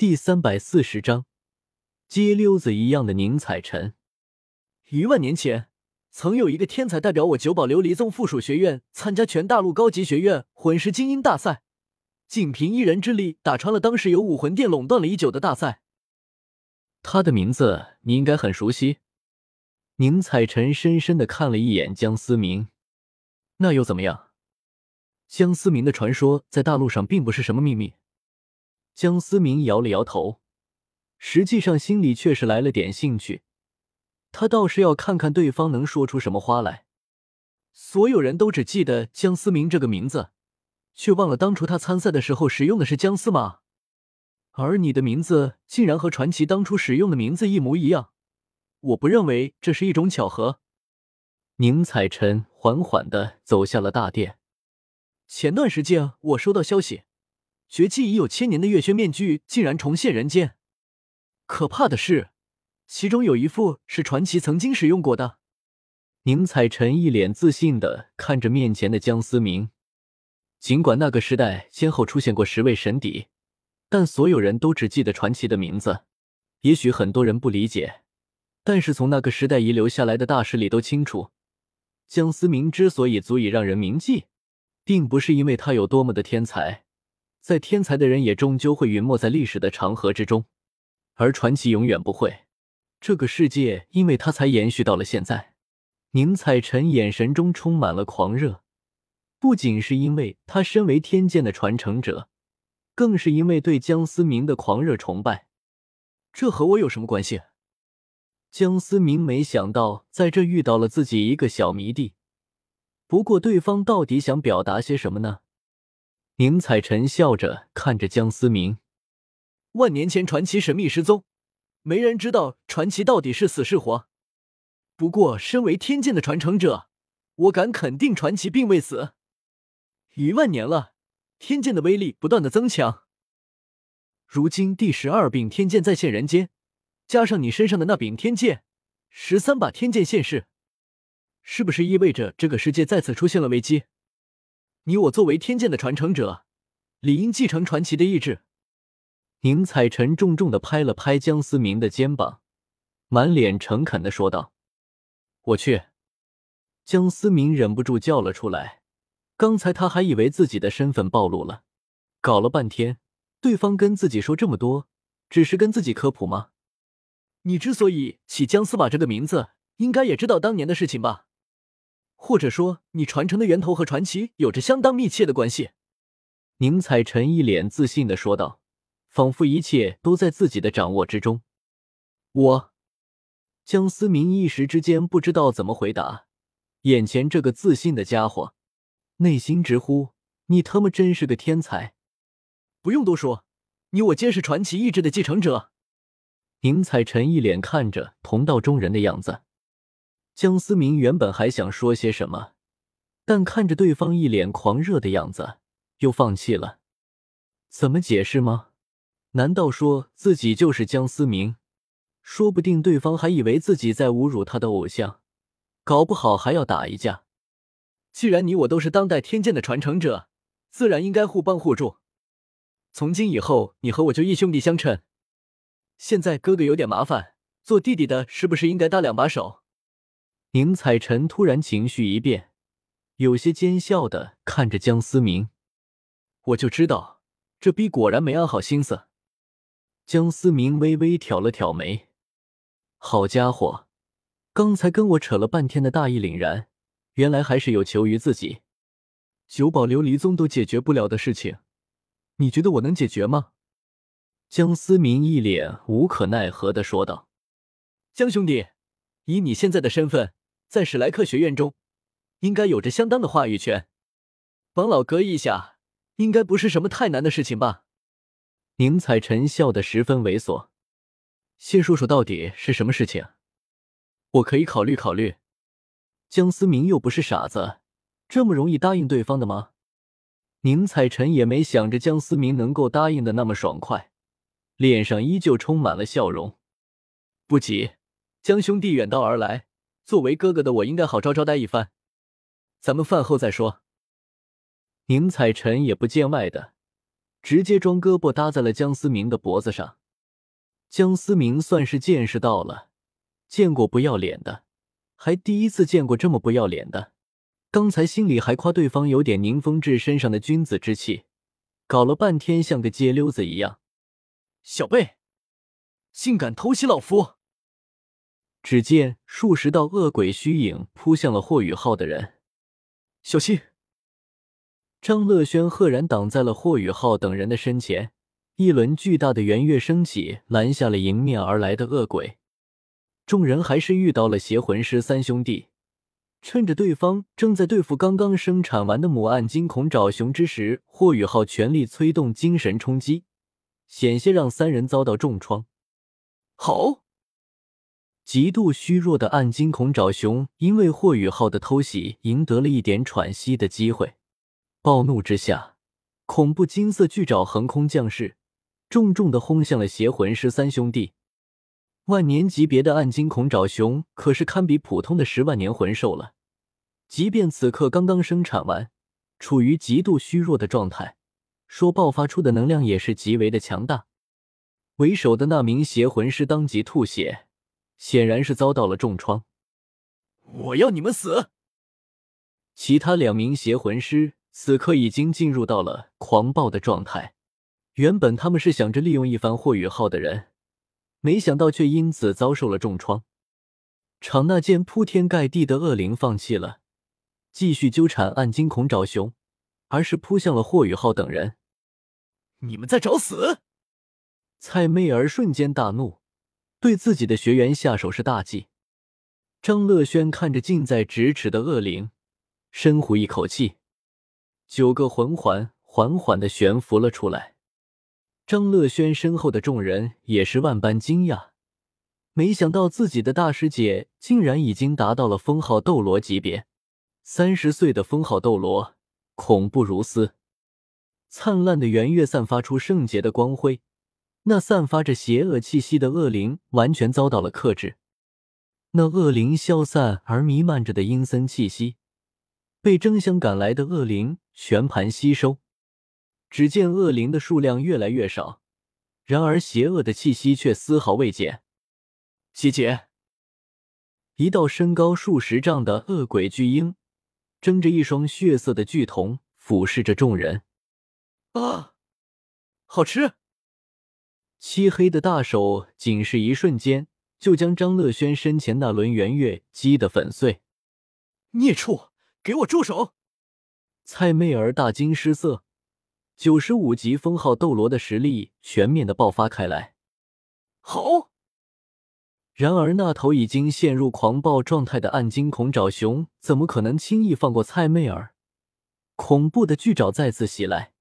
第三百四十章，街溜子一样的宁采臣。一万年前，曾有一个天才代表我九宝琉璃宗附属学院参加全大陆高级学院魂师精英大赛，仅凭一人之力打穿了当时由武魂殿垄断了已久的大赛。他的名字你应该很熟悉。宁采臣深深的看了一眼江思明，那又怎么样？江思明的传说在大陆上并不是什么秘密。江思明摇了摇头，实际上心里却是来了点兴趣。他倒是要看看对方能说出什么花来。所有人都只记得江思明这个名字，却忘了当初他参赛的时候使用的是姜丝马。而你的名字竟然和传奇当初使用的名字一模一样，我不认为这是一种巧合。宁采臣缓缓的走下了大殿。前段时间我收到消息。绝技已有千年的月轩面具竟然重现人间，可怕的是，其中有一副是传奇曾经使用过的。宁采臣一脸自信的看着面前的江思明，尽管那个时代先后出现过十位神邸，但所有人都只记得传奇的名字。也许很多人不理解，但是从那个时代遗留下来的大师里都清楚，江思明之所以足以让人铭记，并不是因为他有多么的天才。在天才的人也终究会陨没在历史的长河之中，而传奇永远不会。这个世界因为他才延续到了现在。宁采臣眼神中充满了狂热，不仅是因为他身为天剑的传承者，更是因为对江思明的狂热崇拜。这和我有什么关系？江思明没想到在这遇到了自己一个小迷弟，不过对方到底想表达些什么呢？宁采臣笑着看着江思明。万年前传奇神秘失踪，没人知道传奇到底是死是活。不过，身为天剑的传承者，我敢肯定传奇并未死。一万年了，天剑的威力不断的增强。如今第十二柄天剑再现人间，加上你身上的那柄天剑，十三把天剑现世，是不是意味着这个世界再次出现了危机？你我作为天剑的传承者，理应继承传奇的意志。宁采臣重重的拍了拍江思明的肩膀，满脸诚恳的说道：“我去。”江思明忍不住叫了出来。刚才他还以为自己的身份暴露了，搞了半天，对方跟自己说这么多，只是跟自己科普吗？你之所以起江司马这个名字，应该也知道当年的事情吧？或者说，你传承的源头和传奇有着相当密切的关系。”宁采臣一脸自信的说道，仿佛一切都在自己的掌握之中。我，江思明一时之间不知道怎么回答。眼前这个自信的家伙，内心直呼：“你他妈真是个天才！”不用多说，你我皆是传奇意志的继承者。宁采臣一脸看着同道中人的样子。江思明原本还想说些什么，但看着对方一脸狂热的样子，又放弃了。怎么解释吗？难道说自己就是江思明？说不定对方还以为自己在侮辱他的偶像，搞不好还要打一架。既然你我都是当代天剑的传承者，自然应该互帮互助。从今以后，你和我就义兄弟相称。现在哥哥有点麻烦，做弟弟的是不是应该搭两把手？宁采臣突然情绪一变，有些奸笑的看着江思明。我就知道，这逼果然没安好心思。江思明微微挑了挑眉，好家伙，刚才跟我扯了半天的大义凛然，原来还是有求于自己。九宝琉璃宗都解决不了的事情，你觉得我能解决吗？江思明一脸无可奈何的说道：“江兄弟，以你现在的身份。”在史莱克学院中，应该有着相当的话语权。帮老哥一下，应该不是什么太难的事情吧？宁采臣笑得十分猥琐。先说说到底是什么事情？我可以考虑考虑。江思明又不是傻子，这么容易答应对方的吗？宁采臣也没想着江思明能够答应的那么爽快，脸上依旧充满了笑容。不急，江兄弟远道而来。作为哥哥的我，应该好招招待一番。咱们饭后再说。宁采臣也不见外的直接装胳膊搭在了江思明的脖子上。江思明算是见识到了，见过不要脸的，还第一次见过这么不要脸的。刚才心里还夸对方有点宁风致身上的君子之气，搞了半天像个街溜子一样。小贝，竟敢偷袭老夫！只见数十道恶鬼虚影扑向了霍雨浩的人，小心！张乐轩赫然挡在了霍雨浩等人的身前。一轮巨大的圆月升起，拦下了迎面而来的恶鬼。众人还是遇到了邪魂师三兄弟，趁着对方正在对付刚刚生产完的母暗金恐爪熊之时，霍雨浩全力催动精神冲击，险些让三人遭到重创。好，极度虚弱的暗金恐爪熊因为霍雨浩的偷袭，赢得了一点喘息的机会。暴怒之下，恐怖金色巨爪横空降世。重重的轰向了邪魂师三兄弟。万年级别的暗金恐爪熊可是堪比普通的十万年魂兽了，即便此刻刚刚生产完，处于极度虚弱的状态，说爆发出的能量也是极为的强大。为首的那名邪魂师当即吐血，显然是遭到了重创。我要你们死！其他两名邪魂师此刻已经进入到了狂暴的状态。原本他们是想着利用一番霍雨浩的人，没想到却因此遭受了重创。场那间，铺天盖地的恶灵放弃了继续纠缠暗金恐爪熊，而是扑向了霍雨浩等人。你们在找死！蔡媚儿瞬间大怒，对自己的学员下手是大忌。张乐轩看着近在咫尺的恶灵，深呼一口气，九个魂环缓缓的悬浮了出来。张乐轩身后的众人也是万般惊讶，没想到自己的大师姐竟然已经达到了封号斗罗级别。三十岁的封号斗罗，恐怖如斯。灿烂的圆月散发出圣洁的光辉，那散发着邪恶气息的恶灵完全遭到了克制。那恶灵消散而弥漫着的阴森气息，被争相赶来的恶灵全盘吸收。只见恶灵的数量越来越少，然而邪恶的气息却丝毫未减。姐姐，一道身高数十丈的恶鬼巨鹰，睁着一双血色的巨瞳，俯视着众人。啊，好吃！漆黑的大手仅是一瞬间，就将张乐轩身前那轮圆月击得粉碎。孽畜，给我住手！蔡媚儿大惊失色。九十五级封号斗罗的实力全面的爆发开来，好！然而那头已经陷入狂暴状态的暗金恐爪熊怎么可能轻易放过蔡媚儿？恐怖的巨爪再次袭来，